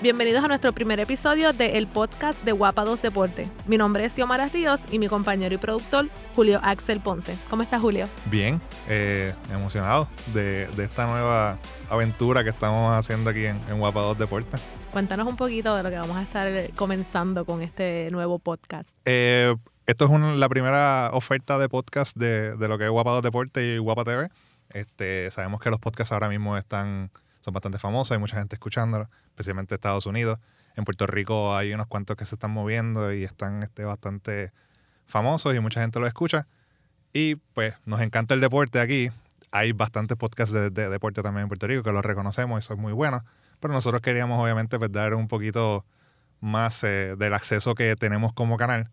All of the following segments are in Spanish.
Bienvenidos a nuestro primer episodio de el podcast de Guapa 2 Deporte. Mi nombre es Xiomara Ríos y mi compañero y productor Julio Axel Ponce. ¿Cómo estás, Julio? Bien, eh, emocionado de, esta nueva aventura que estamos haciendo aquí en, Guapa 2 Deporte. Cuéntanos un poquito de lo que vamos a estar comenzando con este nuevo podcast. Eh, esto es la primera oferta de podcast de, lo que es Guapa 2 Deporte y Guapa TV. Este, sabemos que los podcasts ahora mismo están son bastante famosos, hay mucha gente escuchándolos, especialmente en Estados Unidos. En Puerto Rico hay unos cuantos que se están moviendo y están este, bastante famosos y mucha gente los escucha. Y pues nos encanta el deporte aquí. Hay bastantes podcasts de, deporte también en Puerto Rico que los reconocemos y son muy buenos. Pero nosotros queríamos obviamente pues, dar un poquito más eh, del acceso que tenemos como canal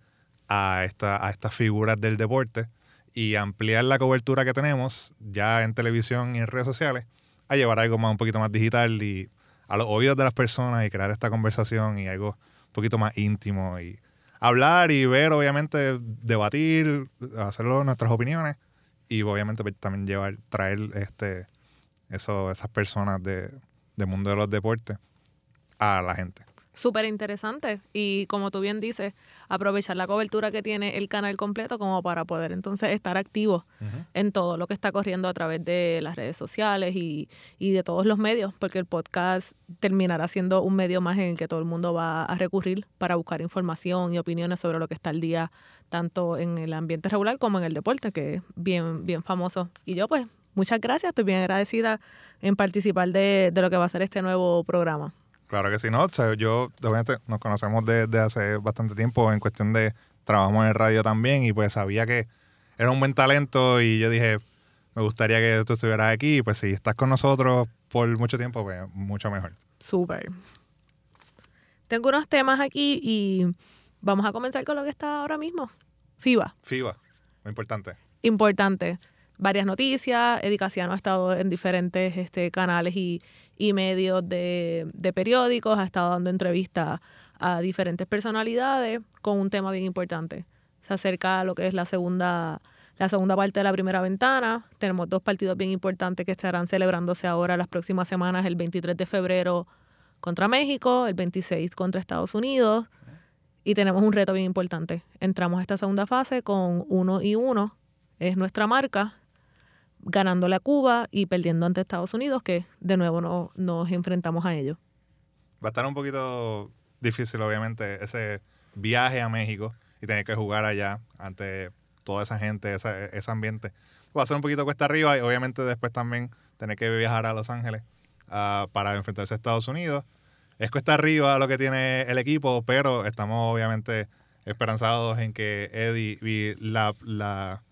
a, esta, a estas figuras del deporte y ampliar la cobertura que tenemos ya en televisión y en redes sociales a llevar algo más un poquito más digital y a los oídos de las personas y crear esta conversación y algo un poquito más íntimo y hablar y ver, obviamente, debatir, hacerlo nuestras opiniones y obviamente pues, también llevar, traer este, eso, esas personas de, del mundo de los deportes a la gente súper interesante y como tú bien dices, aprovechar la cobertura que tiene el canal completo como para poder entonces estar activo en todo lo que está corriendo a través de las redes sociales y, y, de todos los medios, porque el podcast terminará siendo un medio más en el que todo el mundo va a recurrir para buscar información y opiniones sobre lo que está al día, tanto en el ambiente regular como en el deporte, que es bien, bien famoso. Y yo pues, muchas gracias, estoy bien agradecida en participar de, de lo que va a ser este nuevo programa. Claro que sí, no. yo, obviamente, nos conocemos desde hace bastante tiempo en cuestión de trabajamos en el radio también y pues sabía que era un buen talento y yo dije, me gustaría que tú estuvieras aquí y pues si estás con nosotros por mucho tiempo, pues mucho mejor. Súper. Tengo unos temas aquí y vamos a comenzar con lo que está ahora mismo. FIBA. FIBA, muy importante. Importante. Varias noticias. Edicaciano ha estado en diferentes este, canales y y medios de, periódicos, ha estado dando entrevistas a diferentes personalidades con un tema bien importante. Se acerca a lo que es la segunda, la segunda parte de la primera ventana. Tenemos dos partidos bien importantes que estarán celebrándose ahora las próximas semanas, el 23 de febrero contra México, el 26 contra Estados Unidos. Y tenemos un reto bien importante. Entramos a esta segunda fase con uno y uno. Es nuestra marca ganándole a Cuba y perdiendo ante Estados Unidos, que de nuevo no, nos enfrentamos a ellos. Va a estar un poquito difícil, obviamente, ese viaje a México y tener que jugar allá ante toda esa gente, ese ambiente. Va a ser un poquito cuesta arriba y obviamente después también tener que viajar a Los Ángeles ah, para enfrentarse a Estados Unidos. Es cuesta arriba lo que tiene el equipo, pero estamos obviamente esperanzados en que Eddie y la, la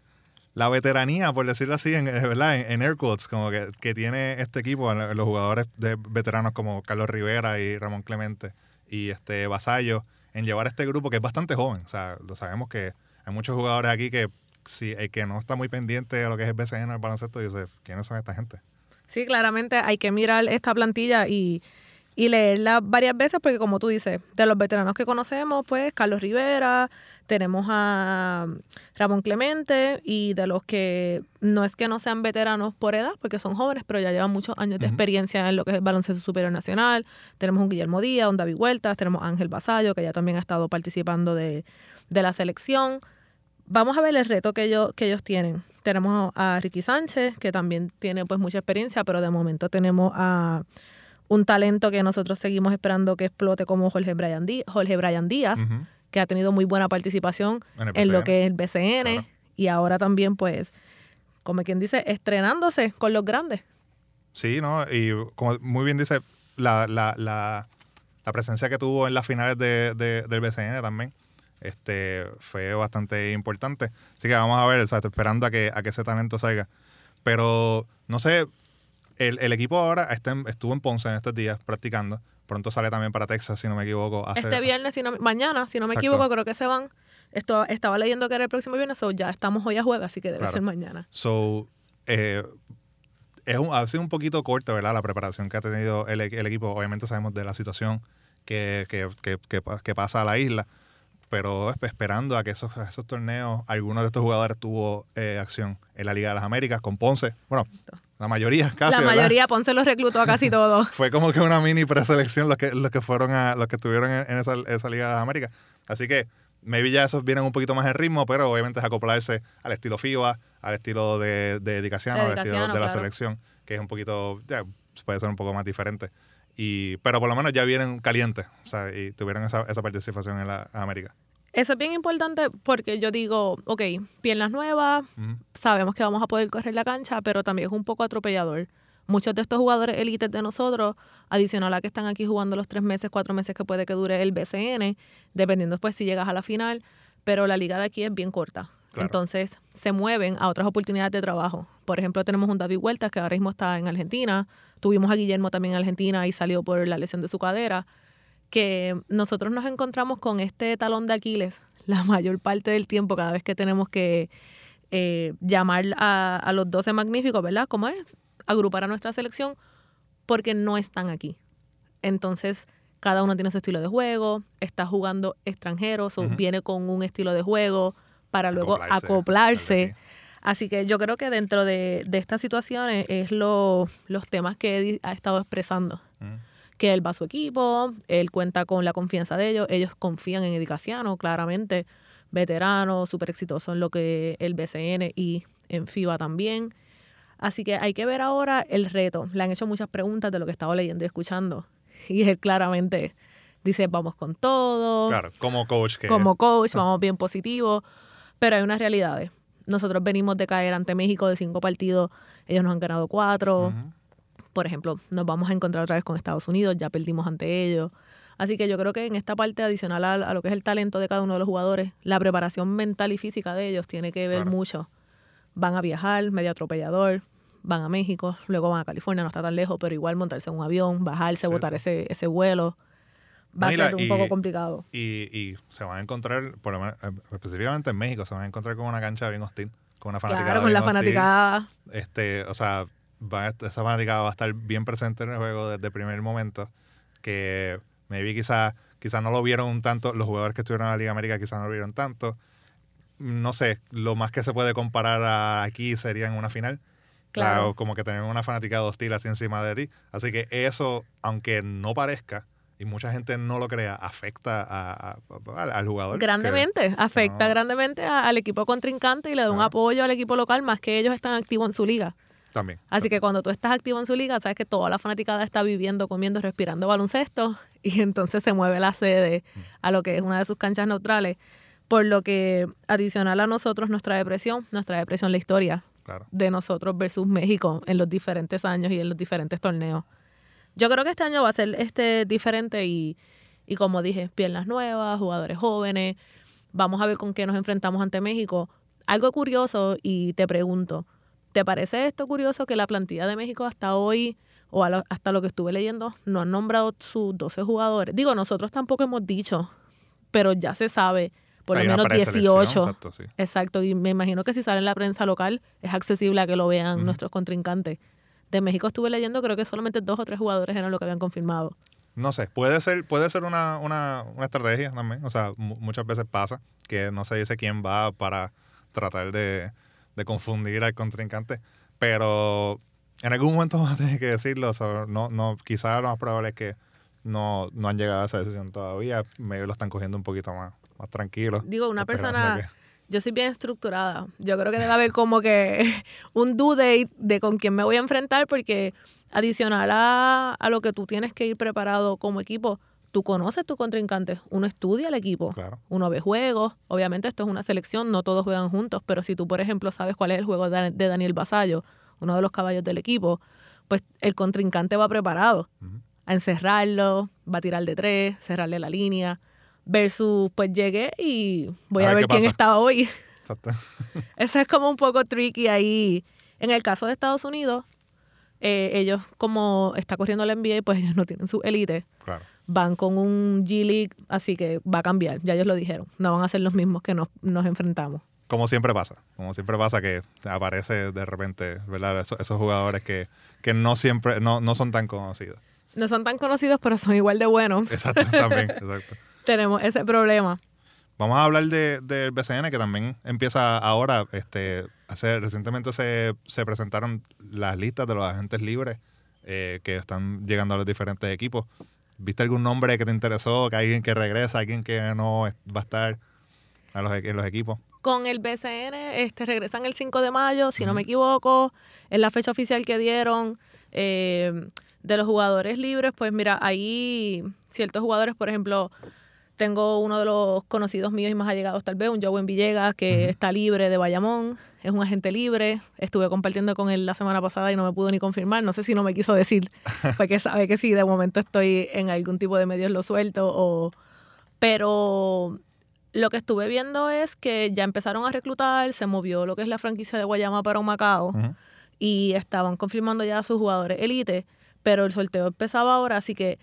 la veteranía, por decirlo así, en, ¿verdad? En, air quotes, como que, tiene este equipo, los jugadores de veteranos como Carlos Rivera y Ramón Clemente y este Vasallo, en llevar este grupo que es bastante joven. O sea, lo sabemos que hay muchos jugadores aquí que si el que no está muy pendiente de lo que es el BCN, el baloncesto, dice, ¿quiénes son esta gente? Sí, claramente hay que mirar esta plantilla y y leerla varias veces porque como tú dices, de los veteranos que conocemos, pues Carlos Rivera, tenemos a Ramón Clemente y de los que no es que no sean veteranos por edad, porque son jóvenes, pero ya llevan muchos años de experiencia en lo que es el baloncesto superior nacional. Tenemos un Guillermo Díaz, un David Huertas, tenemos a Ángel Basallo, que ya también ha estado participando de, de la selección. Vamos a ver el reto que ellos, que ellos tienen. Tenemos a Ricky Sánchez, que también tiene pues mucha experiencia, pero de momento tenemos a un talento que nosotros seguimos esperando que explote como Jorge Brian, Díaz, Jorge Brian Díaz, que ha tenido muy buena participación en, lo que es el BCN y ahora también pues, como quien dice, estrenándose con los grandes. Sí, ¿no? Y como muy bien dice, la, la, la, la presencia que tuvo en las finales de, del BCN también este, fue bastante importante. Así que vamos a ver, esperando a que, a que ese talento salga. Pero, no sé, el, equipo ahora está estuvo en Ponce en estos días practicando. Pronto sale también para Texas, si no me equivoco. este viernes, si no, mañana, si no me equivoco, creo que se van. Esto, estaba leyendo que era el próximo viernes, so ya estamos hoy a jueves, así que debe ser mañana. So, eh, es un, ha sido un poquito corto, ¿verdad? La preparación que ha tenido el, equipo. Obviamente sabemos de la situación que, que, que, que, pasa a la isla. pero esp- esperando a que esos, a esos torneos, algunos de estos jugadores tuvo eh, acción en la Liga de las Américas con Ponce. Bueno, la mayoría casi. la ¿verdad? mayoría, Ponce los reclutó a casi todos. Fue como que una mini preselección los que, los que fueron a, los que estuvieron en, en esa, esa Liga de las Américas. Así que maybe ya esos vienen un poquito más en ritmo, pero obviamente es acoplarse al estilo FIBA, al estilo de, de al estilo de la claro. selección, que es un poquito, ya, puede ser un poco más diferente. Y, pero por lo menos ya vienen calientes, o sea, y tuvieron esa, esa participación en la América. Eso es bien importante porque yo digo, ok, piernas nuevas, sabemos que vamos a poder correr la cancha, pero también es un poco atropellador. Muchos de estos jugadores élites de nosotros, adicional a que están aquí jugando los tres meses, cuatro meses que puede que dure el BCN, dependiendo pues si llegas a la final, pero la liga de aquí es bien corta. Claro. Entonces se mueven a otras oportunidades de trabajo. Por ejemplo, tenemos un David Huertas que ahora mismo está en Argentina. Tuvimos a Guillermo también en Argentina y salió por la lesión de su cadera. Que nosotros nos encontramos con este talón de Aquiles la mayor parte del tiempo cada vez que tenemos que eh, llamar a, a los 12 magníficos, ¿verdad? ¿Cómo es? Agrupar a nuestra selección porque no están aquí. Entonces, cada uno tiene su estilo de juego, está jugando extranjeros, o Ujú. viene con un estilo de juego para luego Acoplarse. Así que yo creo que dentro de, de estas situaciones es lo- los temas que Eddie ha estado expresando. Ujú. Que él va a su equipo, él cuenta con la confianza de ellos, ellos confían en Eddie Casiano, claramente, veterano, súper exitoso en lo que el BCN y en FIBA también. Así que hay que ver ahora el reto. Le han hecho muchas preguntas de lo que estaba leyendo y escuchando. Y él claramente dice, vamos con todo Claro, como coach que como coach, vamos bien positivo, pero hay unas realidades. Nosotros venimos de caer ante México de cinco partidos, ellos nos han ganado cuatro. Por ejemplo, nos vamos a encontrar otra vez con Estados Unidos, ya perdimos ante ellos. Así que yo creo que en esta parte adicional a, a lo que es el talento de cada uno de los jugadores, la preparación mental y física de ellos tiene que ver Claro. mucho. Van a viajar, medio atropellador, van a México, luego van a California, no está tan lejos, pero igual montarse en un avión, bajarse, Sí, botar sí. Ese, ese vuelo, va y a ser un y- poco complicado. Y, y se van a encontrar, por lo menos, eh, específicamente en México, se van a encontrar con una cancha bien hostil, con una fanaticada Claro, con la hostil. fanaticada. Este, o sea, va esa fanaticada va a estar bien presente en el juego desde el primer momento, que maybe quizás quizá no lo vieron tanto, los jugadores que estuvieron en la Liga América quizás no lo vieron tanto. No sé, lo más que se puede comparar a aquí sería en una final. Claro. La- como que tener una fanaticada hostil así encima de ti. Así que eso, aunque no parezca, y mucha gente no lo crea, afecta a- a- a- al jugador. que- Grandemente, afecta no. grandemente al equipo contrincante y le da un apoyo al equipo local más que ellos están activos en su liga. También. Así que cuando tú estás activo en su liga, sabes que toda la fanaticada está viviendo, comiendo, respirando baloncesto y entonces se mueve la sede a lo que es una de sus canchas neutrales. Por lo que adicional a nosotros nos trae presión, nos trae presión la historia Claro. de nosotros versus México en los diferentes años y en los diferentes torneos. Yo creo que este año va a ser este diferente y, y como dije, piernas nuevas, jugadores jóvenes. Vamos a ver con qué nos enfrentamos ante México. Algo curioso y te pregunto, ¿te parece esto curioso que la plantilla de México hasta hoy o lo- hasta lo que estuve leyendo no han nombrado sus 12 jugadores? Digo, nosotros tampoco hemos dicho, pero ya se sabe, por Hay lo menos preselección, 18. Exacto, sí. Exacto, y me imagino que si sale en la prensa local es accesible a que lo vean nuestros contrincantes. De México estuve leyendo, creo que solamente dos o tres jugadores eran lo que habían confirmado. No sé, puede ser, puede ser una, una, una estrategia también. O sea, mu- muchas veces pasa que no se dice quién va para tratar de, de confundir al contrincante. Pero en algún momento vamos a tener que decirlo. o sea, no, no, quizás lo más probable es que no, no han llegado a esa decisión todavía. Medio lo están cogiendo un poquito más, más tranquilo. Digo, una persona, que- yo soy bien estructurada. Yo creo que debe haber como que un due date de con quién me voy a enfrentar porque adicional a, a lo que tú tienes que ir preparado como equipo, tú conoces tu contrincante, uno estudia el equipo. Claro. uno ve juegos. Obviamente esto es una selección, no todos juegan juntos, pero si tú, por ejemplo, sabes cuál es el juego de Daniel Basallo, uno de los caballos del equipo, pues el contrincante va preparado a encerrarlo, va a tirar de tres, cerrarle la línea, versus pues llegué y voy A a, ver quién pasa. está hoy. Exacto. Eso es como un poco tricky ahí. En el caso de Estados Unidos, eh, ellos como está corriendo la NBA, pues ellos no tienen su élite Claro. Van con un G-League, así que va a cambiar, ya ellos lo dijeron, no van a ser los mismos que nos, nos enfrentamos. Como siempre pasa. Como siempre pasa que aparece de repente, ¿verdad? Esos, esos jugadores que, que no siempre, no, no son tan conocidos. No son tan conocidos, pero son igual de buenos. Exacto, también, exacto. Tenemos ese problema. Vamos a hablar del de, BCN, que también empieza ahora. Este, hace, recientemente se, se presentaron las listas de los agentes libres eh, que están llegando a los diferentes equipos. ¿Viste algún nombre que te interesó? ¿Que alguien que regresa, alguien que no va a estar a los, en los equipos? Con el BCN este, regresan el 5 de mayo, si no me equivoco. Es la fecha oficial que dieron. Eh, de los jugadores libres, pues mira, hay ciertos jugadores, por ejemplo, tengo uno de los conocidos míos y más allegados tal vez, un Joven Villegas, que está libre de Bayamón, es un agente libre. Estuve compartiendo con él la semana pasada y no me pudo ni confirmar. No sé si no me quiso decir, porque sabe que sí, de momento estoy en algún tipo de medios lo suelto. O... Pero lo que estuve viendo es que ya empezaron a reclutar, se movió lo que es la franquicia de Guayama para Macao y estaban confirmando ya a sus jugadores elite, pero el sorteo empezaba ahora, así que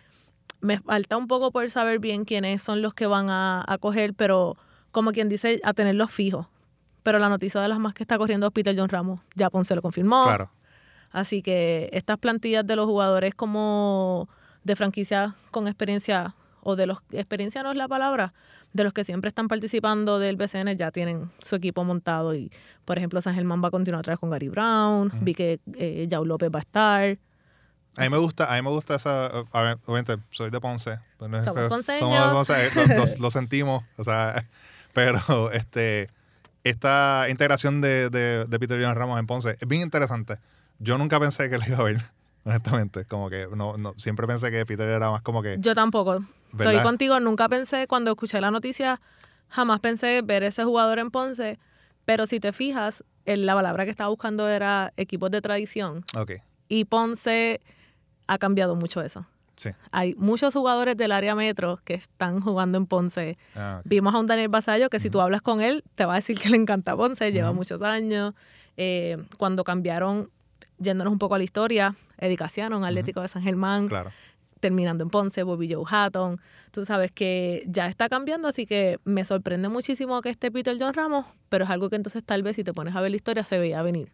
me falta un poco por saber bien quiénes son los que van a, coger, pero como quien dice, a tenerlos fijos. Pero la noticia de las más que está corriendo es Peter John Ramos. Ya Ponce lo confirmó. Claro. Así que estas plantillas de los jugadores como de franquicia con experiencia, o de los, experiencia no es la palabra, de los que siempre están participando del BCN ya tienen su equipo montado. Y, por ejemplo, San Germán va a continuar otra vez con Gary Brown. Vi que eh, Yao López va a estar. A mí me gusta, a mí me gusta esa, a obviamente soy de Ponce. Somos Somos de Ponce, eh, lo, sentimos, o sea, pero este, esta integración de, de, Peter John Ramos en Ponce es bien interesante. Yo nunca pensé que lo iba a ver, honestamente, como que no, no siempre pensé que Peter era más como que... Yo tampoco. Estoy contigo, nunca pensé, cuando escuché la noticia, jamás pensé ver ese jugador en Ponce, pero si te fijas, la palabra que estaba buscando era equipos de tradición. Ok. Y Ponce ha cambiado mucho eso. Sí. Hay muchos jugadores del área metro que están jugando en Ponce. Ah, Vimos a un Daniel Basallo que si tú hablas con él, te va a decir que le encanta Ponce, lleva muchos años. Eh, cuando cambiaron, yéndonos un poco a la historia, Edicaciano, un Atlético de San Germán, claro. terminando en Ponce, Bobby Joe Hatton. Tú sabes que ya está cambiando, así que me sorprende muchísimo que esté Peter John Ramos, pero es algo que entonces tal vez si te pones a ver la historia se veía venir.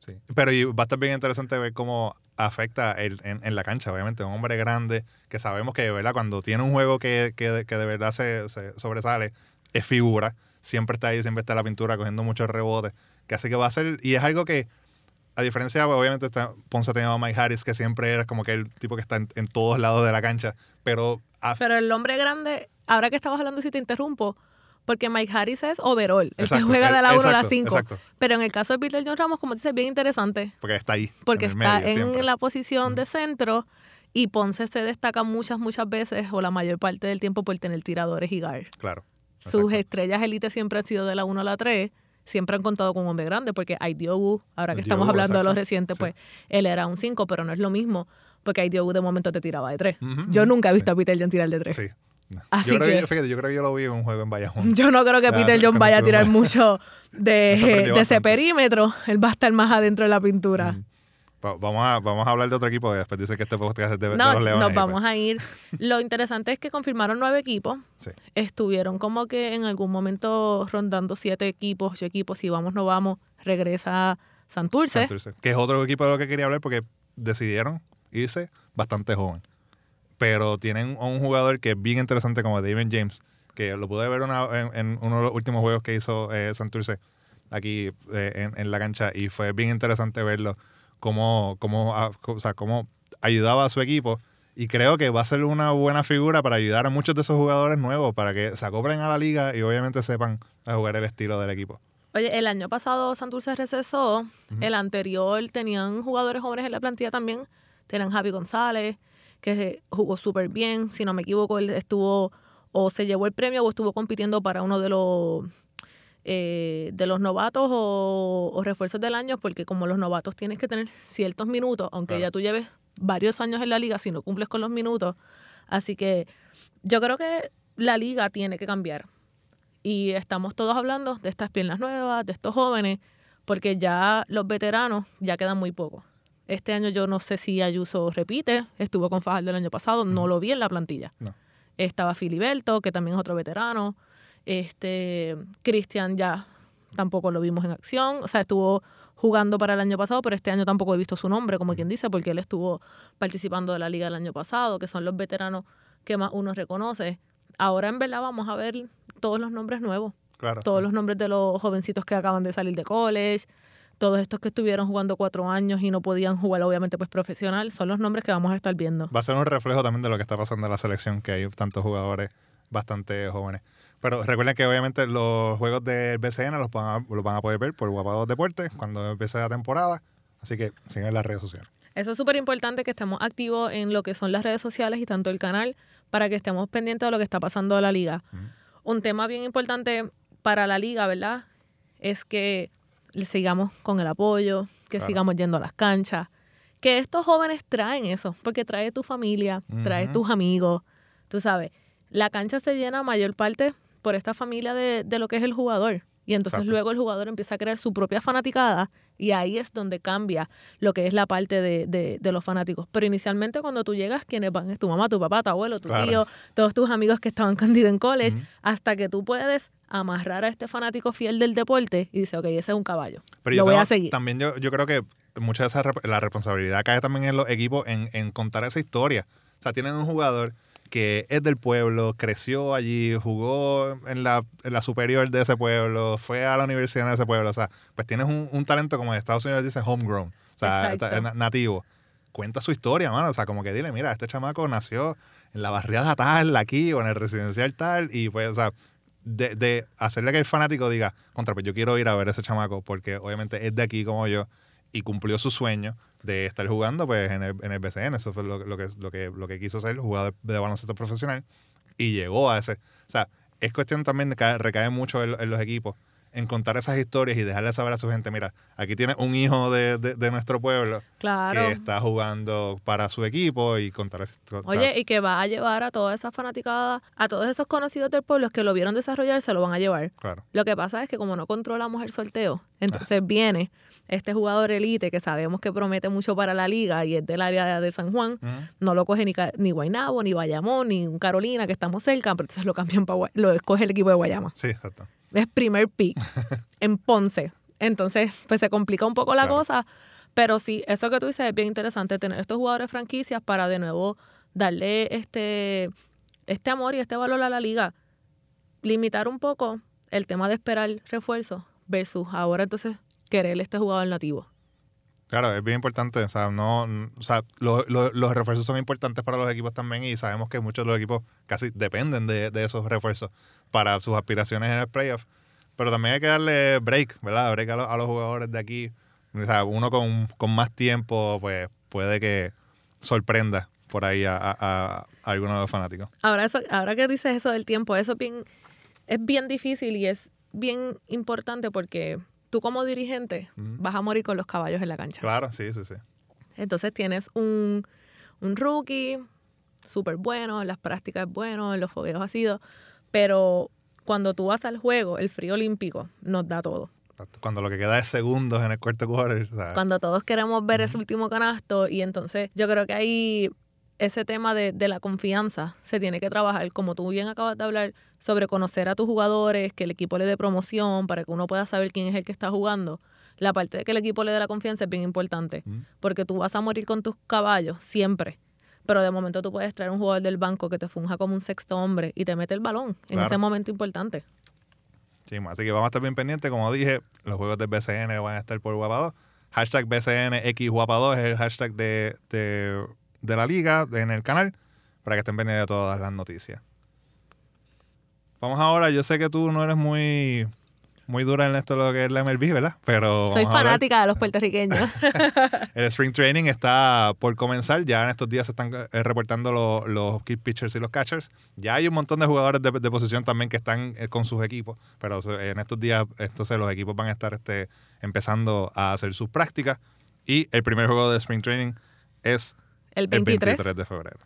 Sí. Pero va a estar bien interesante ver cómo afecta el, en, la cancha, obviamente. Un hombre grande que sabemos que, ¿verdad? Cuando tiene un juego que, que, de verdad se, sobresale, es figura. Siempre está ahí, siempre está en la pintura cogiendo muchos rebotes. Que hace que va a ser. Y es algo que, a diferencia, obviamente, está, Ponce tenía a Mike Harris, que siempre era como que el tipo que está en, todos lados de la cancha. Pero. Pero el hombre grande, ahora que estabas hablando, si te interrumpo, porque Mike Harris es overall, el que juega de la 1 a la 5. Pero en el caso de Peter John Ramos, como dices, es bien interesante. Porque está ahí. Porque está en la posición de centro y Ponce se destaca muchas, muchas veces o la mayor parte del tiempo por tener tiradores y guard. Claro. Sus estrellas élites siempre han sido de la 1 a la 3 siempre han contado con un hombre grande, porque Aidiogu, ahora que estamos hablando de los recientes, pues él era un 5, pero no es lo mismo, porque Aidiogu de momento te tiraba de 3. Yo nunca he visto a Peter John tirar de 3. Sí yo, creo que, fíjate, yo creo que yo lo vi en un juego en Bayamón. Yo no creo que Peter John vaya a tirar mucho de, ese perímetro. Él va a estar más adentro de la pintura. Vamos a, vamos a hablar de otro equipo. Después dice que este podcast es de, no, los Leones. Nos vamos a ir. Lo interesante es que confirmaron nueve equipos. Sí. Estuvieron como que en algún momento rondando siete equipos, ocho equipos. Si vamos, no vamos. Regresa Santurce. Santurce. Que es otro equipo de lo que quería hablar porque decidieron irse bastante joven pero tienen un jugador que es bien interesante como David James, que lo pude ver en, uno de los últimos juegos que hizo eh, Santurce aquí eh, en, la cancha y fue bien interesante verlo, cómo, cómo, ah, o sea, cómo ayudaba a su equipo y creo que va a ser una buena figura para ayudar a muchos de esos jugadores nuevos para que se acoplen a la liga y obviamente sepan a jugar el estilo del equipo. Oye, el año pasado Santurce recesó, el anterior tenían jugadores jóvenes en la plantilla también, tenían Javi González, que jugó súper bien. Si no me equivoco, él estuvo o se llevó el premio o estuvo compitiendo para uno de los eh, de los novatos o, refuerzos del año, porque como los novatos tienes que tener ciertos minutos, aunque ya tú lleves varios años en la liga, si no cumples con los minutos. Así que yo creo que la liga tiene que cambiar. Y estamos todos hablando de estas piernas nuevas, de estos jóvenes, porque ya los veteranos ya quedan muy pocos. Este año yo no sé si Ayuso repite, estuvo con Fajardo el año pasado, no lo vi en la plantilla. Estaba Filiberto, que también es otro veterano. Este, Cristian ya tampoco lo vimos en acción. O sea, estuvo jugando para el año pasado, pero este año tampoco he visto su nombre, como quien dice, porque él estuvo participando de la liga el año pasado, que son los veteranos que más uno reconoce. Ahora en verdad vamos a ver todos los nombres nuevos, Claro. todos los nombres de los jovencitos que acaban de salir de college, todos estos que estuvieron jugando cuatro años y no podían jugar obviamente pues profesional, son los nombres que vamos a estar viendo. Va a ser un reflejo también de lo que está pasando en la selección, que hay tantos jugadores bastante jóvenes. Pero recuerden que obviamente los juegos del BCN los van a, los van a poder ver por Guapados Deportes cuando empiece la temporada. Así que sigan en las redes sociales. Eso es súper importante que estemos activos en lo que son las redes sociales y tanto el canal para que estemos pendientes de lo que está pasando en la liga. Un tema bien importante para la liga, ¿verdad? Es que le sigamos con el apoyo, que Claro. sigamos yendo a las canchas, que estos jóvenes traen eso, porque trae tu familia, trae tus amigos, tú sabes. La cancha se llena mayor parte por esta familia de, de lo que es el jugador. Y entonces Exacto. luego el jugador empieza a crear su propia fanaticada y ahí es donde cambia lo que es la parte de, de- de los fanáticos. Pero inicialmente cuando tú llegas, quienes van es tu mamá, tu papá, tu abuelo, tu Claro. tío, todos tus amigos que estaban contigo en college, hasta que tú puedes amarrar a este fanático fiel del deporte y dice, ok, ese es un caballo. Pero lo yo voy tengo- a seguir. También yo, yo creo que mucha de esa la responsabilidad cae también en los equipos en, en contar esa historia. O sea, tienen un jugador que es del pueblo, creció allí, jugó en la, en la superior de ese pueblo, fue a la universidad de ese pueblo. O sea, pues tienes un, un talento como en Estados Unidos dicen homegrown, o sea, Exacto. nativo. Cuenta su historia, mano. O sea, como que dile, mira, este chamaco nació en la barriada tal, aquí, o en el residencial tal, y pues, o sea, de, de hacerle que el fanático diga, contra, pues yo quiero ir a ver a ese chamaco, porque obviamente es de aquí como yo, y cumplió su sueño de estar jugando pues en el, en el BCN. Eso fue lo, lo que, lo, que, lo que quiso ser jugador de baloncesto profesional y llegó a ese. O sea, es cuestión también de que recae mucho en, en los equipos en contar esas historias y dejarle saber a su gente, mira, aquí tiene un hijo de, de- de nuestro pueblo Claro. que está jugando para su equipo y contar esa. Oye, y que va a llevar a toda esa fanaticada, a todos esos conocidos del pueblo que lo vieron desarrollar, se lo van a llevar. claro. Lo que pasa es que como no controlamos el sorteo, Ah. entonces viene este jugador elite que sabemos que promete mucho para la liga y es del área de San Juan, no lo coge ni, ni Guaynabo, ni Bayamón, ni un Carolina, que estamos cerca, pero entonces lo cambian para lo escoge el equipo de Guayama. Sí, exacto. Es primer pick en Ponce. Entonces, pues se complica un poco la Claro. cosa, pero sí, eso que tú dices es bien interesante, tener estos jugadores franquicias para de nuevo darle este, este amor y este valor a la liga. Limitar un poco el tema de esperar refuerzos versus ahora entonces querer este jugador nativo. Claro, es bien importante. O sea, no, o sea lo- lo- los refuerzos son importantes para los equipos también y sabemos que muchos de los equipos casi dependen de, de esos refuerzos para sus aspiraciones en el playoff. Pero también hay que darle break, ¿verdad? Break a, los- a los jugadores de aquí. O sea, uno con, con más tiempo, pues puede que sorprenda por ahí a, a- a- algunos de los fanáticos. Ahora, eso, ahora que dices eso del tiempo, eso es bien, es bien difícil y es bien importante porque tú como dirigente Ujú. vas a morir con los caballos en la cancha. Claro, sí, sí, sí. Entonces tienes un, un rookie súper bueno, en las prácticas es bueno, en los fogueos ha sido, pero cuando tú vas al juego, el frío olímpico nos da todo. Cuando lo que queda es segundos en el cuarto quarter. o sea, Cuando todos queremos ver ese último canasto y entonces yo creo que ahí ese tema de, de la confianza se tiene que trabajar, como tú bien acabas de hablar, sobre conocer a tus jugadores, que el equipo le dé promoción para que uno pueda saber quién es el que está jugando. La parte de que el equipo le dé la confianza es bien importante, porque tú vas a morir con tus caballos siempre. Pero de momento tú puedes traer un jugador del banco que te funja como un sexto hombre y te mete el balón en Claro. ese momento importante. Sí, así que vamos a estar bien pendientes. Como dije, los juegos del BCN van a estar por Guapa 2. Hashtag BCNX Guapa 2 es el hashtag de, de, de la liga en el canal para que estén pendientes de todas las noticias. Vamos ahora, yo sé que tú no eres muy, muy dura en esto lo que es la MLB, ¿verdad? Pero Soy fanática de los puertorriqueños. El Spring Training está por comenzar. Ya en estos días se están eh, reportando los, los key pitchers y los catchers. Ya hay un montón de jugadores de, de posición también que están eh, con sus equipos. Pero en estos días, entonces los equipos van a estar este, empezando a hacer sus prácticas. Y el primer juego de Spring Training es el el 23. 23 de febrero.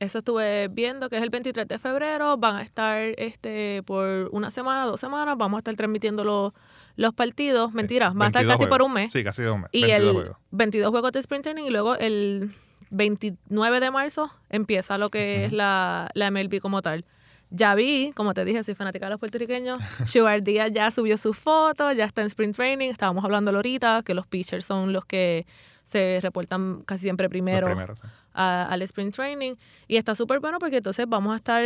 Eso estuve viendo que es el 23 de febrero. Van a estar este por una semana, dos semanas. Vamos a estar transmitiendo los, los partidos. Mentira, van a estar 22 casi por un mes. Sí, casi dos meses. y 22 el juegos. 22 juegos de sprint training y luego el 29 de marzo empieza lo que es la, la MLB como tal. Ya vi, como te dije, soy fanática de los puertorriqueños. Sugar Díaz ya subió sus fotos, ya está en sprint training. Estábamos hablando ahorita que los pitchers son los que se reportan casi siempre primero primeros, sí. a- al sprint training y está súper bueno porque entonces vamos a estar,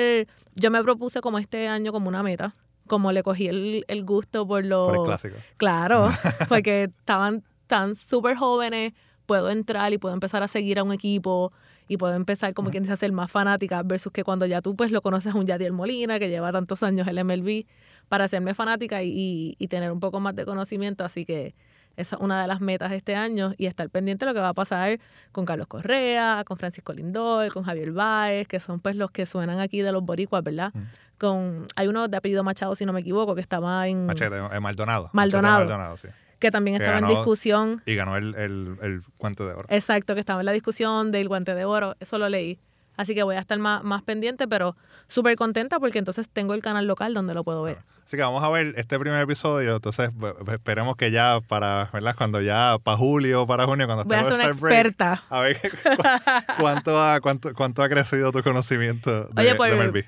yo me propuse como este año como una meta como le cogí el, el gusto por los... Por el clásico. Claro, porque estaban tan súper jóvenes, puedo entrar y puedo empezar a seguir a un equipo y puedo empezar como quien dice a ser más fanática versus que cuando ya tú pues lo conoces a un Yadiel Molina que lleva tantos años el MLB para hacerme fanática y, y, y tener un poco más de conocimiento, así que esa es una de las metas este año y estar pendiente de lo que va a pasar con Carlos Correa, con Francisco Lindor, con Javier Báez, que son pues los que suenan aquí de los boricuas, ¿verdad? Mm. Con Hay uno de apellido Machado, si no me equivoco, que estaba en... Machete, eh, Maldonado. Maldonado. Machete Maldonado, sí. Que también Que estaba en discusión. Y ganó el, el, el guante de oro. Exacto, que estaba en la discusión del guante de oro. Eso lo leí. Así que voy a estar más, más pendiente, pero súper contenta porque entonces tengo el canal local donde lo puedo ver. Así que vamos a ver este primer episodio. Entonces, esperemos que ya para, ¿verdad? Cuando ya para julio o para junio, cuando Voy a esté ser una el All-Star break, experta. a ver cu- cuánto ha, cuánto, cuánto ha crecido tu conocimiento de, Oye, por- de MLB.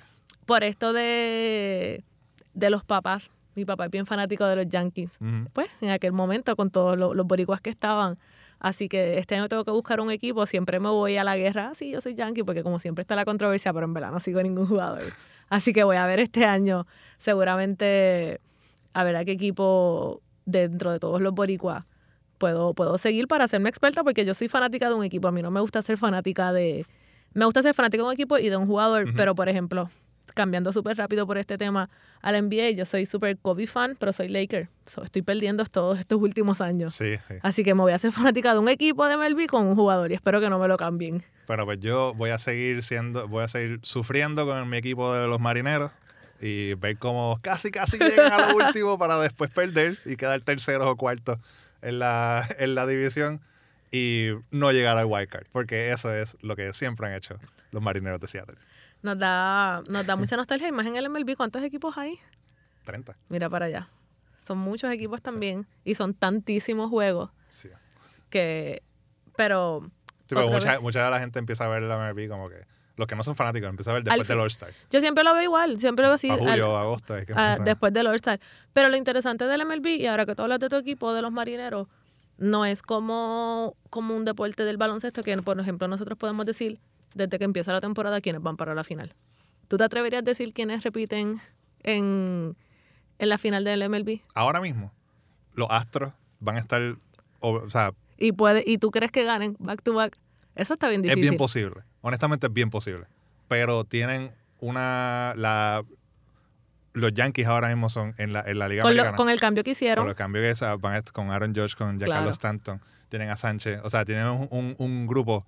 Por esto de, de los papás. Mi papá es bien fanático de los Yankees. Pues en aquel momento con todos los, los boricuas que estaban. Así que este año tengo que buscar un equipo. Siempre me voy a la guerra. Ah, sí, yo soy Yankee, porque como siempre está la controversia, pero en verdad no sigo ningún jugador. Así que voy a ver este año seguramente a ver a qué equipo dentro de todos los boricuas puedo, puedo seguir para hacerme experta, porque yo soy fanática de un equipo. A mí no me gusta ser fanática de... Me gusta ser fanática de un equipo y de un jugador, pero por ejemplo, cambiando súper rápido por este tema a la NBA, yo soy súper Kobe fan, pero soy Laker. So, estoy perdiendo todos estos últimos años. Sí, sí. Así que me voy a hacer fanática de un equipo de MLB con un jugador y espero que no me lo cambien. Bueno, pues yo voy a seguir siendo, voy a seguir sufriendo con mi equipo de los marineros y ver cómo casi casi llegan a lo último para después perder y quedar terceros o cuartos en la, en la división y no llegar al wild card, porque eso es lo que siempre han hecho los marineros de Seattle. Nos da, nos da mucha nostalgia. Y más en el MLB, ¿cuántos equipos hay? 30. Mira para allá. Son muchos equipos también y son tantísimos juegos Sí. que... Pero... Sí, pero mucha, vez, mucha de la gente empieza a ver la MLB como que los que no son fanáticos empiezan a ver después del All-Star. Yo siempre lo veo igual, siempre lo veo así. a julio agosto es que empiezan. después del All-Star. Pero lo interesante del MLB, y ahora que tú hablas de tu equipo, de los marineros, no es como, como un deporte del baloncesto que, por ejemplo, nosotros podemos decir desde que empieza la temporada quiénes van para la final. ¿Tú te atreverías a decir quiénes repiten en, en la final del MLB? Ahora mismo, los Astros van a estar, o, o sea, Y, puede, y tú crees que ganen back to back. Eso está bien Es difícil. bien posible. Honestamente es bien posible. Pero tienen una... La, los Yankees ahora mismo son en la, en la Liga con, lo- Americana. con el cambio que con hicieron. los cambios que sa- van con Aaron Judge, con Giancarlo Claro. Stanton. Tienen a Sánchez. O sea, tienen un, un- un grupo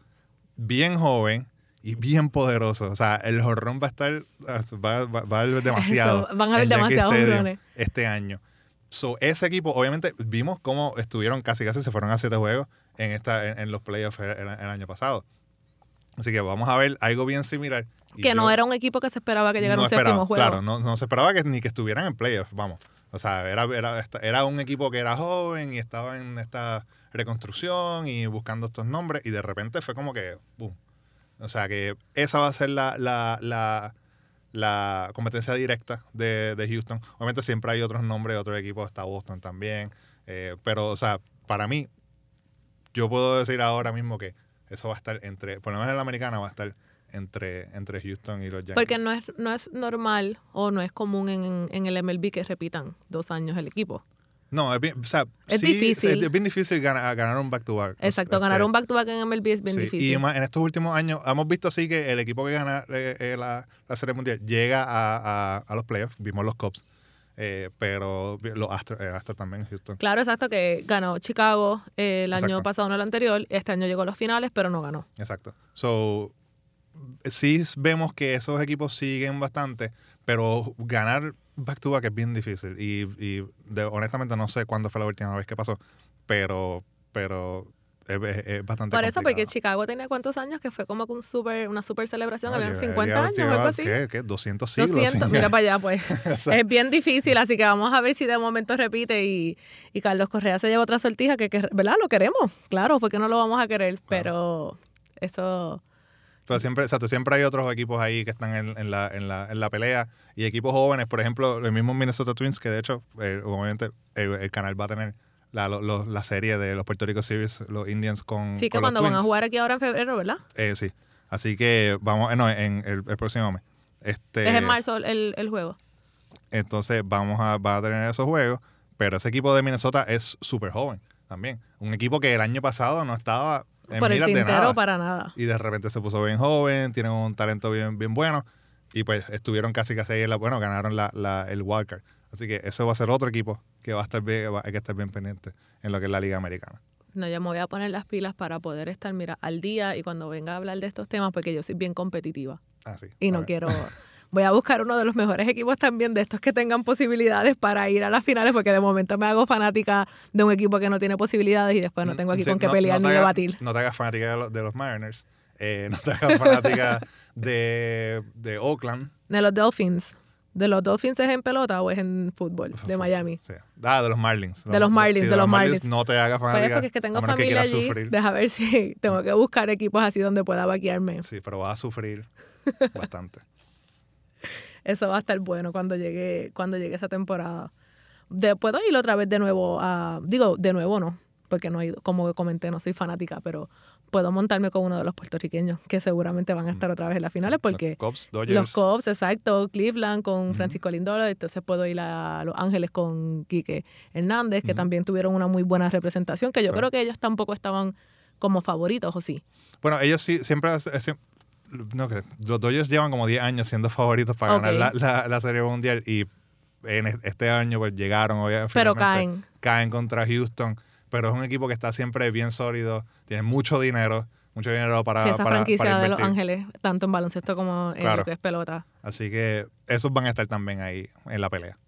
bien joven y bien poderoso. O sea, el jorrón va a estar... Va, va- va a haber demasiado. Eso, van a haber demasiados jonrones. Este año. So, ese equipo, obviamente, vimos cómo estuvieron casi casi, se fueron a siete juegos en, esta, en, en los playoffs el, el- año pasado. Así que vamos a ver algo bien similar. Y que no yo era un equipo que se esperaba que llegara a no un séptimo juego. Claro, no, no se esperaba que ni que estuvieran en playoffs, vamos. O sea, era, era, era un equipo que era joven y estaba en esta reconstrucción y buscando estos nombres y de repente fue como que, boom. O sea, que esa va a ser la, la, la, la competencia directa de, de Houston. Obviamente siempre hay otros nombres de otros equipos, está Boston también. eh, pero, o sea, para mí, yo puedo decir ahora mismo que eso va a estar entre, por lo menos en la americana va a estar entre, entre Houston y los Yankees. Porque no es, no es normal o no es común en, en el MLB que repitan dos años el equipo. No, es bien, o sea, Es sí, difícil. Es bien difícil ganar, ganar un back-to-back. Exacto, Este, ganar un back-to-back en MLB es bien sí, difícil. Y en estos últimos años hemos visto sí que el equipo que gana eh, eh, la, la Serie Mundial llega a, a- a los playoffs. Vimos los Cubs, eh, pero los Astros, eh, Astros también, Houston. Claro, exacto, que ganó Chicago eh, el año pasado, no el anterior. Este año llegó a los finales, pero no ganó. Exacto. So, sí vemos que esos equipos siguen bastante, pero ganar back-to-back es bien difícil. Y, y de- honestamente no sé cuándo fue la última vez que pasó, pero, pero es, es- es bastante Por eso, porque. Chicago tenía cuántos años que fue como que un super, una super celebración, habían ya 50 años o algo así. ¿qué? ¿Qué? 200 siglos. 200, sin mira para allá, pues. es bien difícil, así que vamos a ver si de momento repite y, y Carlos Correa se lleva otra sortija que, que, ¿verdad? Lo queremos, claro, porque no lo vamos a querer, pero eso... Pero siempre, exacto, siempre hay otros equipos ahí que están en, en la, en, la, en la pelea y equipos jóvenes, por ejemplo, el mismo Minnesota Twins, que de hecho, eh, obviamente, el, el canal va a tener la, lo- lo- la serie de los Puerto Rico Series, los Indians con, Sí, que con los cuando van a jugar aquí ahora en febrero, ¿verdad? Eh, sí. Así que vamos, eh, no, en el, el próximo mes. Este, es en marzo el, el juego. entonces vamos a, va a tener esos juegos, pero ese equipo de Minnesota es súper joven también. Un equipo que el año pasado no estaba Por el tintero nada. para nada. Y de repente se puso bien joven, tienen un talento bien, bien bueno. Y pues estuvieron casi casi ahí en la, bueno, ganaron la, la- el wildcard. Así que eso va a ser otro equipo que va a estar bien, va- hay que estar bien pendiente en lo que es la Liga Americana. No, yo me voy a poner las pilas para poder estar, mira, al día y cuando venga a hablar de estos temas, porque yo soy bien competitiva Así. y no quiero. Voy a buscar uno de los mejores equipos también de estos que tengan posibilidades para ir a las finales, porque de momento me hago fanática de un equipo que no tiene posibilidades y después no tengo aquí con qué pelear ni debatir. No te hagas fanática de los, de los Mariners. eh, no te hagas fanática de, de Oakland. De los Dolphins. ¿De los Dolphins es en pelota o es en fútbol? De Miami. sí. Ah, de los Marlins. De los Marlins, sí, de los Marlins. No te hagas Pues fanática. porque es que tengo que familia quieras allí. sufrir. Deja ver si tengo que buscar equipos así donde pueda vaquearme. Sí, pero vas a sufrir bastante. Eso va a estar bueno cuando llegue, cuando llegue esa temporada. De, puedo ir otra vez de nuevo a. Digo, de nuevo no, porque no he ido, como comenté, no soy fanática, pero puedo montarme con uno de los puertorriqueños que seguramente van a estar otra vez en las finales porque Los Cubs, Dodgers. los Cubs, exacto, Cleveland con Ujú. Francisco Lindoro, entonces puedo ir a Los Ángeles con Quique Hernández, que Ujú. también tuvieron una muy buena representación, que yo Claro. creo que ellos tampoco estaban como favoritos, ¿o sí? Bueno, ellos sí, siempre. No, que los Dodgers llevan como 10 años siendo favoritos para ganar la, la- la Serie Mundial y en es- este año pues llegaron, obviamente. Pero caen. Caen contra Houston, pero es un equipo que está siempre bien sólido, tiene mucho dinero, mucho dinero para, Sí, esa para, franquicia para de Los. Ángeles, tanto en baloncesto como en Claro. lo que es pelota. Así que esos van a estar también ahí en la pelea.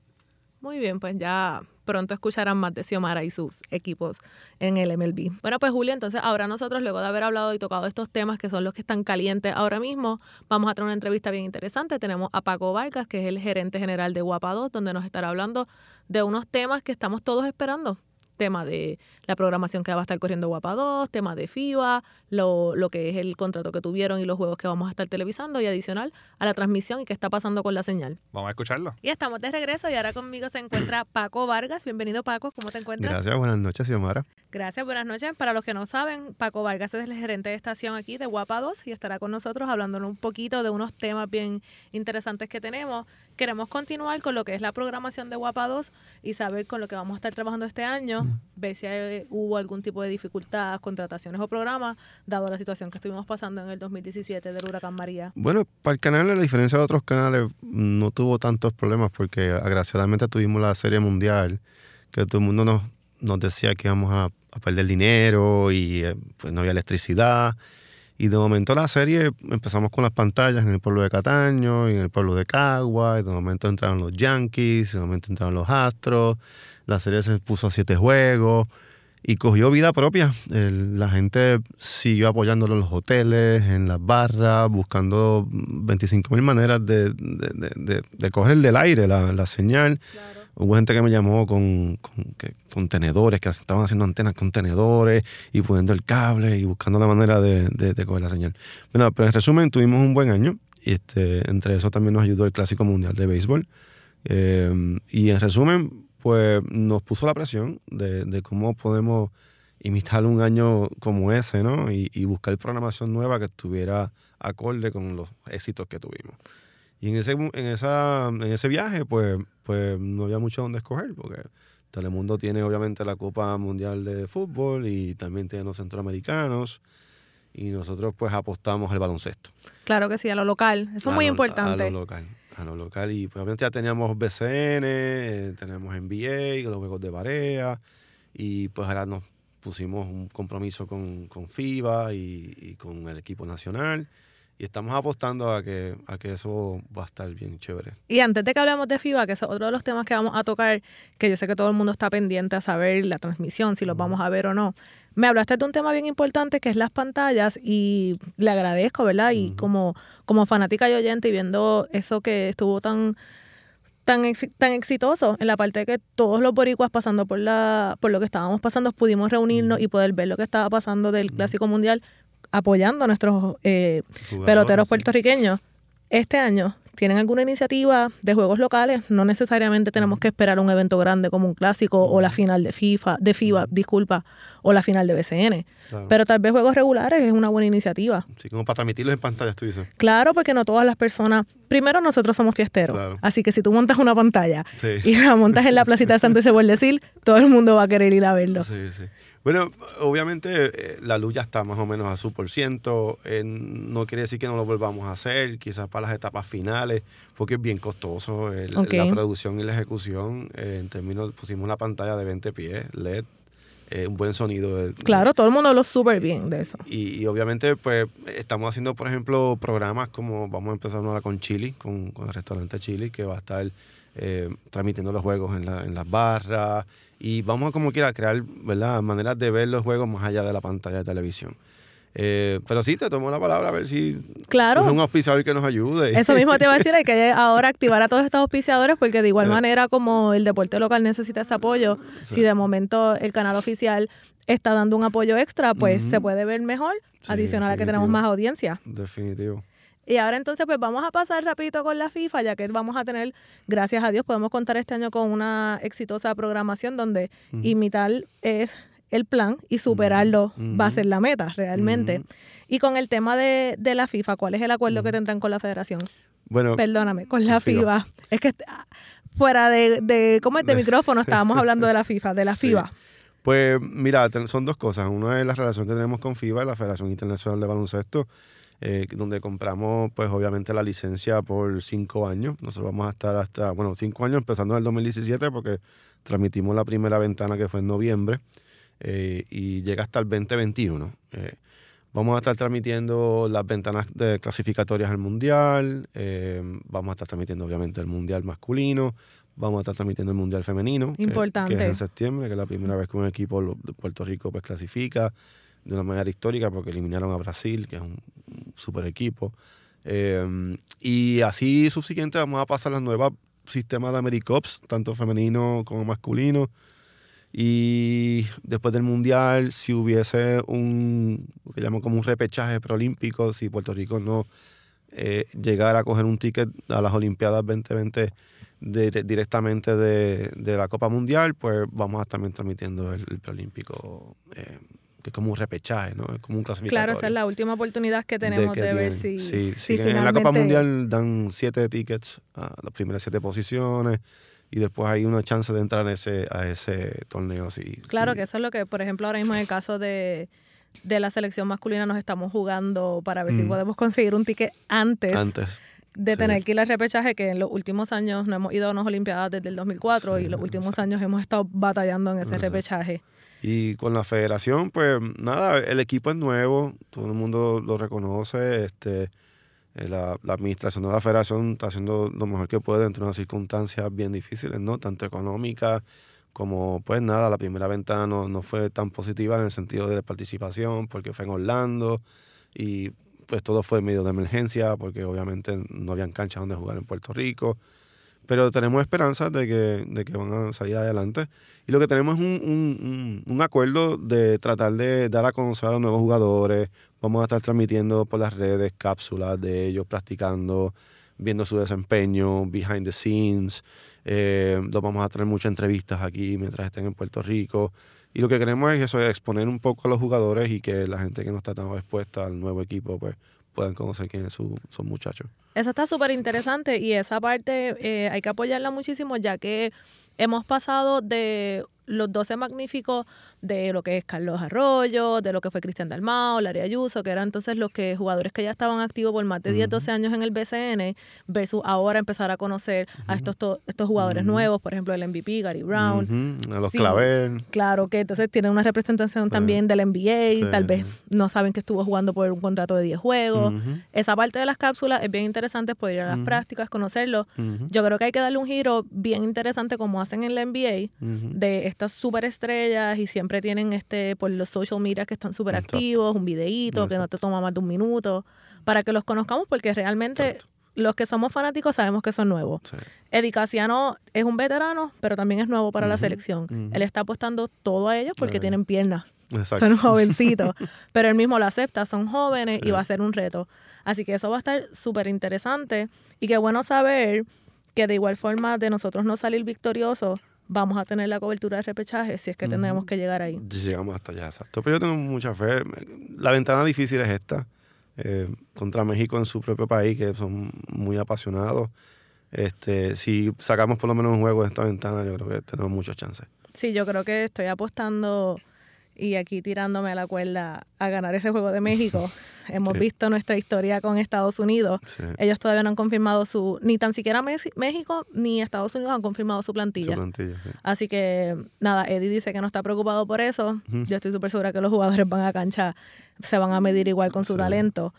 Muy bien, pues ya pronto escucharán más de Xiomara y sus equipos en el MLB. Bueno, pues Julia, entonces ahora nosotros, luego de haber hablado y tocado estos temas que son los que están calientes ahora mismo, vamos a tener una entrevista bien interesante. Tenemos a Paco Vargas, que es el gerente general de Guapa 2, donde nos estará hablando de unos temas que estamos todos esperando. Tema de la programación que va a estar corriendo Guapa 2, tema de FIBA, lo, lo que es el contrato que tuvieron y los juegos que vamos a estar televisando y adicional a la transmisión y qué está pasando con la señal. Vamos a escucharlo. Y estamos de regreso y ahora conmigo se encuentra Paco Vargas. Bienvenido Paco, ¿cómo te encuentras? Gracias, buenas noches, Xiomara. Gracias, buenas noches. Para los que no saben, Paco Vargas es el gerente de estación aquí de Guapa 2 y estará con nosotros hablándonos un poquito de unos temas bien interesantes que tenemos. Queremos continuar con lo que es la programación de Guapa 2 y saber con lo que vamos a estar trabajando este año, ver si hay- hubo algún tipo de dificultad, contrataciones o programas, dado la situación que estuvimos pasando en el 2017 del huracán María. Bueno, para el canal, a diferencia de otros canales, no tuvo tantos problemas porque agraciadamente tuvimos la Serie Mundial, que todo el mundo nos, nos decía que íbamos a, a perder dinero y eh, pues no había electricidad. Y de momento la serie empezamos con las pantallas en el pueblo de Cataño y en el pueblo de Cagua, y de momento entraron los Yankees, de momento entraron los Astros, la serie se puso a siete juegos y cogió vida propia. La gente siguió apoyándolo en los hoteles, en las barras, buscando 25 mil maneras de, de, de, de- de coger del aire la, la señal. Claro. Hubo gente que me llamó con, con, con que estaban haciendo antenas con tenedores y poniendo el cable y buscando la manera de, de- de coger la señal. Bueno, pero en resumen, tuvimos un buen año. Y este, entre eso también nos ayudó el Clásico Mundial de Béisbol. Eh, y en resumen, pues nos puso la presión de, de cómo podemos imitar un año como ese, ¿no? Y, y buscar programación nueva que estuviera acorde con los éxitos que tuvimos. Y en ese, en esa, en ese viaje, pues, pues no había mucho donde escoger, porque Telemundo tiene obviamente la Copa Mundial de Fútbol y también tiene los centroamericanos. Y nosotros pues apostamos al baloncesto. Claro que sí, a lo local. Eso es muy lo- importante. A lo local. A lo local. Y pues obviamente ya teníamos BCN, eh, tenemos NBA, los juegos de Barea. Y pues ahora nos pusimos un compromiso con, con FIBA y, y con el equipo nacional. Y estamos apostando a que, a que eso va a estar bien chévere. Y antes de que hablemos de FIBA, que es otro de los temas que vamos a tocar, que yo sé que todo el mundo está pendiente a saber la transmisión, si los vamos a ver o no. Me hablaste de un tema bien importante que es las pantallas y le agradezco, ¿verdad? Y como, como fanática y oyente y viendo eso que estuvo tan tan, tan exitoso en la parte de que todos los boricuas pasando por la por lo que estábamos pasando pudimos reunirnos y poder ver lo que estaba pasando del Clásico Mundial apoyando a nuestros eh, peloteros sí. puertorriqueños. Este año, tienen alguna iniciativa de juegos locales, no necesariamente tenemos que esperar un evento grande como un clásico o la final de FIFA, de FIBA, disculpa, o la final de BCN. Claro. Pero tal vez juegos regulares es una buena iniciativa. Sí, como para transmitirlos en pantallas, tú dices. Claro, porque no todas las personas. Primero, nosotros somos fiesteros. Claro. Así que si tú montas una pantalla Sí. y la montas en la placita de Santo y por decir, todo el mundo va a querer ir a verlo. Sí, sí. Bueno, obviamente eh, la luz ya está más o menos a su por ciento. eh, no quiere decir que no lo volvamos a hacer, quizás para las etapas finales, porque es bien costoso el- Ok. la producción y la ejecución. eh, en términos, pusimos una pantalla de 20 pies, LED, eh, un buen sonido. de- Claro, todo el mundo habló súper bien de eso. Y, y obviamente, pues, estamos haciendo, por ejemplo, programas como vamos a empezar ahora con Chili, con, con el restaurante Chili, que va a estar eh, transmitiendo los juegos en, la- en las barras. Y vamos a como quiera crear, ¿verdad? Maneras de ver los juegos más allá de la pantalla de televisión. Eh, pero sí, te tomo la palabra a ver si Claro. surge un auspiciador que nos ayude. Eso mismo te iba a decir, hay que ahora activar a todos estos auspiciadores porque de igual Eh. manera como el deporte local necesita ese apoyo, Sí. si de momento el canal oficial está dando un apoyo extra, pues se puede ver mejor, Sí, adicional a que tenemos más audiencia. Definitivo. Y ahora entonces pues vamos a pasar rapidito con la FIFA, ya que vamos a tener, gracias a Dios, podemos contar este año con una exitosa programación donde imitar es el plan y superarlo va a ser la meta realmente. Y con el tema de, de la FIFA, ¿cuál es el acuerdo que tendrán con la federación? Bueno, Perdóname, con la FIBA. Es que ah, fuera de, de ¿cómo es? De micrófono estábamos hablando de la FIFA, de la Sí. FIBA. Pues mira, son dos cosas. Una es la relación que tenemos con FIBA, la Federación Internacional de Baloncesto, eh, donde compramos pues obviamente la licencia por cinco años. Nosotros vamos a estar hasta, bueno, cinco años empezando en el 2017 porque transmitimos la primera ventana que fue en noviembre eh, y llega hasta el 2021. Eh, vamos a estar transmitiendo las ventanas de clasificatorias al Mundial, eh, vamos a estar transmitiendo obviamente el Mundial masculino, vamos a estar transmitiendo el Mundial femenino, que- Importante. que es en septiembre, que es la primera vez que un equipo de Puerto Rico pues clasifica de una manera histórica porque eliminaron a Brasil, que es un, super equipo. Eh, y así subsiguiente vamos a pasar los nuevos sistemas de Americops, tanto femenino como masculino. Y después del Mundial, si hubiese un, lo como un repechaje preolímpico, si Puerto Rico no eh, llegara a coger un ticket a las Olimpiadas 2020 de- de- directamente de, la Copa Mundial, pues vamos a estar también transmitiendo el, el preolímpico, eh, que es como un repechaje, ¿no? Es como un clasificatorio. Claro, esa es la última oportunidad que tenemos de, que ver si, Sí, si sí, en la Copa finalmente- Mundial dan siete tickets a las primeras siete posiciones y después hay una chance de entrar a ese, a ese torneo. Sí, Claro, sí. que eso es lo que, por ejemplo, ahora mismo en el caso de, de la selección masculina nos estamos jugando para ver si Mm. podemos conseguir un ticket antes, Antes. de sí. tener que ir al repechaje, que en los últimos años no hemos ido a unas Olimpiadas desde el 2004 Sí, y los últimos exacto. años hemos estado batallando en ese Exacto. repechaje. Y con la federación, pues nada, el equipo es nuevo, todo el mundo lo reconoce, este, eh, la, administración de la federación está haciendo lo mejor que puede entre unas circunstancias bien difíciles, ¿no? Tanto económicas como, pues nada, la primera ventana no, no fue tan positiva en el sentido de participación porque fue en Orlando y pues todo fue medio de emergencia porque obviamente no habían canchas donde jugar en Puerto Rico. Pero tenemos esperanzas de que, de que van a salir adelante. Y lo que tenemos es un, un- un- acuerdo de tratar de dar a conocer a los nuevos jugadores. Vamos a estar transmitiendo por las redes cápsulas de ellos practicando, viendo su desempeño, behind the scenes. Eh, vamos a tener muchas entrevistas aquí mientras estén en Puerto Rico. Y lo que queremos es eso, exponer un poco a los jugadores y que la gente que no está tan expuesta al nuevo equipo pues puedan conocer quiénes son sus muchachos. Eso está súper interesante y esa parte eh, hay que apoyarla muchísimo ya que hemos pasado de los 12 magníficos de lo que es Carlos Arroyo, de lo que fue Cristian Dalmao, Larry Ayuso, que eran entonces los que jugadores que ya estaban activos por más de 10, 12 años en el BCN, versus ahora empezar a conocer a estos, to- estos jugadores nuevos, por ejemplo el MVP, Gary Brown, A los Sí. clavel. Claro, que entonces tienen una representación también del NBA, Sí, tal vez no saben que estuvo jugando por un contrato de 10 juegos. Esa parte de las cápsulas es bien interesante, poder ir a las prácticas, conocerlo. Yo creo que hay que darle un giro bien interesante como hacen en la NBA, de estas superestrellas y siempre tienen este por los social media que están súper activos, un videíto que no te toma más de un minuto, para que los conozcamos porque realmente Exacto. los que somos fanáticos sabemos que son nuevos. Sí. Eddie Casiano es un veterano, pero también es nuevo para la selección. Él está apostando todo a ellos porque tienen piernas. Exacto. son jovencitos, pero él mismo lo acepta, son jóvenes y va a ser un reto. Así que eso va a estar súper interesante y qué bueno saber que de igual forma de nosotros no salir victoriosos, vamos a tener la cobertura de repechaje si es que tenemos que llegar ahí. Llegamos hasta allá, exacto. Pero yo tengo mucha fe. La ventana difícil es esta. eh, contra México en su propio país, que son muy apasionados. Este, si sacamos por lo menos un juego de esta ventana, yo creo que tenemos muchas chances. Sí, yo creo que estoy apostando y aquí tirándome a la cuerda a ganar ese juego de México. Hemos Sí. visto nuestra historia con Estados Unidos. Sí, Ellos todavía no han confirmado su, ni tan siquiera México ni Estados Unidos han confirmado su su plantilla. plantilla, sí. Así que nada, Eddie dice que no está preocupado por eso. Yo estoy súper segura que los jugadores van a cancha, se van a medir igual con su talento.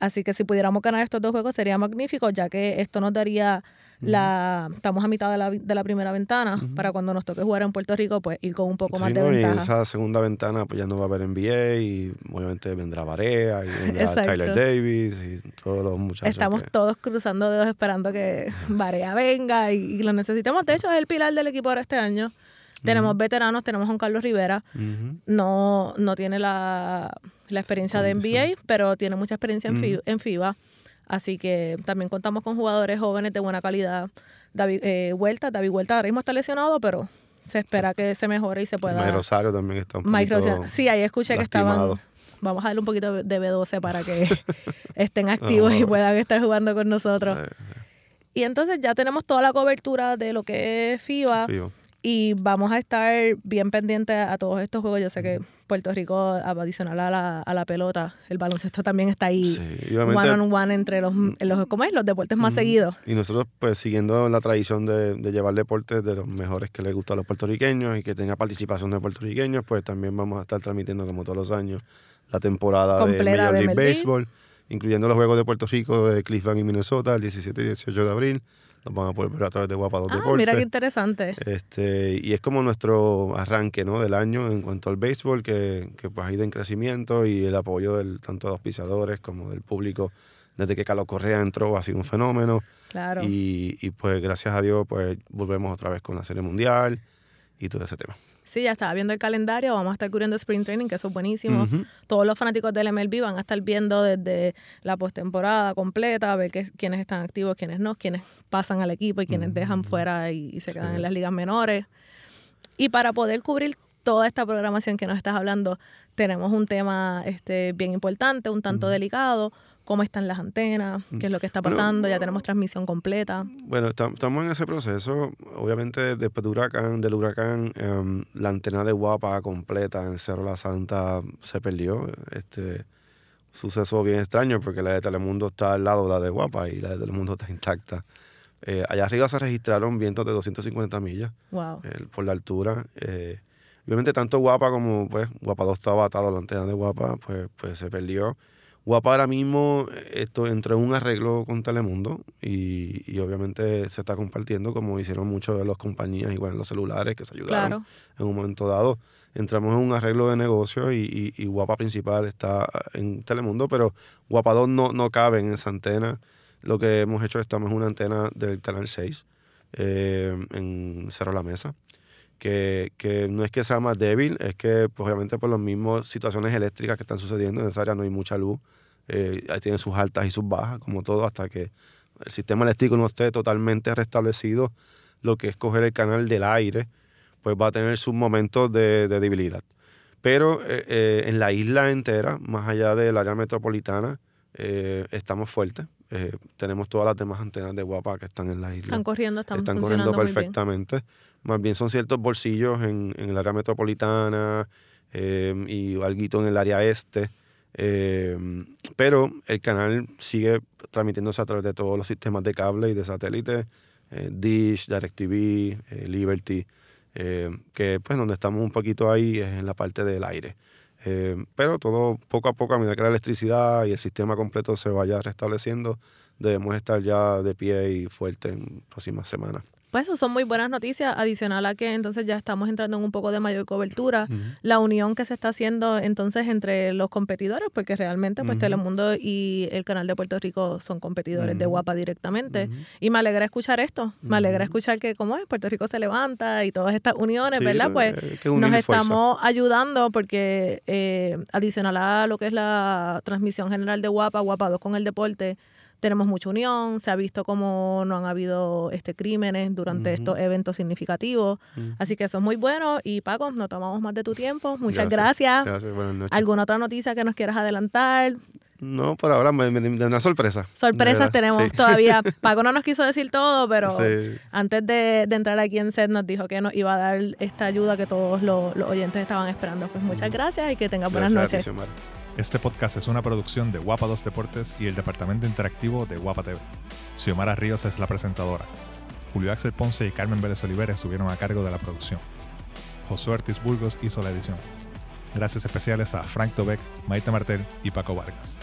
Así que si pudiéramos ganar estos dos juegos sería magnífico, ya que esto nos daría la... Estamos a mitad de la, de la primera ventana para cuando nos toque jugar en Puerto Rico, pues ir con un poco más de ¿no? Y en ventaja. esa segunda ventana pues ya no va a haber NBA y obviamente vendrá Barea y vendrá. Tyler Davis y todos los muchachos. Estamos que- todos cruzando dedos esperando que Barea venga y, y lo necesitemos. De hecho, es el pilar del equipo ahora este año. Tenemos veteranos, tenemos a un Carlos Rivera. No, no tiene la, la experiencia de. NBA, pero tiene mucha experiencia en, FIBA. Así que también contamos con jugadores jóvenes de buena calidad. David eh, Huerta, David Huerta ahora mismo está lesionado, pero se espera que se mejore y se pueda. Mike Rosario también está un poquito Rosario. Sí, ahí escuché que estaban. Vamos a darle un poquito de B12 para que estén activos y puedan estar jugando con nosotros. Y entonces ya tenemos toda la cobertura de lo que es FIBA. fijo. Y vamos a estar bien pendientes a todos estos juegos. Yo sé que Puerto Rico, adicional a la, a la pelota, el baloncesto también está ahí Sí, one on one entre los, los, ¿cómo es? los deportes más seguidos. Y nosotros, pues, siguiendo la tradición de, de llevar deportes de los mejores que les gusta a los puertorriqueños y que tenga participación de puertorriqueños, pues también vamos a estar transmitiendo, como todos los años, la temporada Completa de Major League. Baseball, incluyendo los Juegos de Puerto Rico de Cleveland y Minnesota, el 17 y 18 de abril. Los van a poder ver a través de Guapa 2 Ah, Deportes. mira qué interesante. Este, y es como nuestro arranque ¿no? del año en cuanto al béisbol, que, que pues ha ido en crecimiento y el apoyo del, tanto de auspiciadores como del público desde que Carlos Correa entró ha sido un fenómeno. Claro. Y, y, pues gracias a Dios pues volvemos otra vez con la Serie Mundial y todo ese tema. Sí, ya estaba viendo el calendario, vamos a estar cubriendo Spring Training, que eso es buenísimo. Ujú. Todos los fanáticos del MLB van a estar viendo desde la postemporada completa, a ver qué, quiénes están activos, quiénes no, quiénes pasan al equipo y quiénes dejan fuera y, y se quedan Sí. en las ligas menores. Y para poder cubrir toda esta programación que nos estás hablando, tenemos un tema este, bien importante, un tanto delicado, cómo están las antenas, qué es lo que está Bueno, pasando, ya tenemos transmisión completa. Bueno, estam- estamos en ese proceso. Obviamente, después de huracán, del huracán, em, la antena de Guapa completa en Cerro La Santa se perdió. Este suceso bien extraño porque la de Telemundo está al lado de la de Guapa y la de Telemundo está intacta. Eh, allá arriba se registraron vientos de 250 millas Wow. eh, por la altura. Eh, obviamente, tanto Guapa como pues, Guapa 2 estaba atado a la antena de Guapa, pues, pues se perdió. Guapa ahora mismo eh, esto entró en un arreglo con Telemundo y, y obviamente se está compartiendo como hicieron muchos de las compañías, igual en los celulares que se ayudaron Claro. en un momento dado. Entramos en un arreglo de negocio y, y- y Guapa principal está en Telemundo, pero Guapa 2 no, no cabe en esa antena. Lo que hemos hecho es estamos en una antena del canal 6 eh, en Cerro La Mesa, que, no es que sea más débil, es que pues, obviamente por las mismas situaciones eléctricas que están sucediendo en esa área no hay mucha luz. Eh, ahí tienen sus altas y sus bajas, como todo, hasta que el sistema eléctrico no esté totalmente restablecido, lo que es coger el canal del aire, pues va a tener sus momentos de, de debilidad. Pero eh, eh, en la isla entera, más allá del área metropolitana, estamos fuertes. Eh, tenemos todas las demás antenas de guapa que están en la isla. Están corriendo, están, están corriendo bien. perfectamente. Más bien son ciertos bolsillos en, en el área metropolitana eh, y algo en el área este. Eh, pero el canal sigue transmitiéndose a través de todos los sistemas de cable y de satélite, Dish, DirecTV, Liberty, que pues donde estamos un poquito ahí es en la parte del aire. Eh, pero todo poco a poco, a medida que la electricidad y el sistema completo se vaya restableciendo, debemos estar ya de pie y fuerte en próximas semanas. Pues eso son muy buenas noticias, adicional a que entonces ya estamos entrando en un poco de mayor cobertura. La unión que se está haciendo entonces entre los competidores, porque realmente pues Ujú. Telemundo y el canal de Puerto Rico son competidores de. Guapa directamente. Y me alegra escuchar esto, me alegra escuchar que como es, Puerto Rico se levanta y todas estas uniones, Sí, ¿verdad? Pues hay que unir nos estamos ayudando porque eh, adicional a lo que es la transmisión general de Guapa, Guapa 2 con el deporte, tenemos mucha unión, se ha visto como no han habido este crímenes durante estos eventos significativos, así que eso es muy bueno y Paco, no tomamos más de tu tiempo, muchas Gracias. gracias. Gracias, buenas noches. ¿Alguna otra noticia que nos quieras adelantar? No, por ahora me, me- una sorpresa. Sorpresas tenemos sí. todavía. Paco no nos quiso decir todo, pero Sí. antes de, de entrar aquí en set nos dijo que nos iba a dar esta ayuda que todos los, los oyentes estaban esperando. Pues muchas gracias y que tengas buenas Gracias noches. Este podcast es una producción de Guapa 2 Deportes y el departamento interactivo de Guapa TV. Xiomara Ríos es la presentadora. Julio Axel Ponce y Carmen Vélez Oliver estuvieron a cargo de la producción. Josué Ortiz Burgos hizo la edición. Gracias especiales a Frank Tobeck, Maite Martel y Paco Vargas.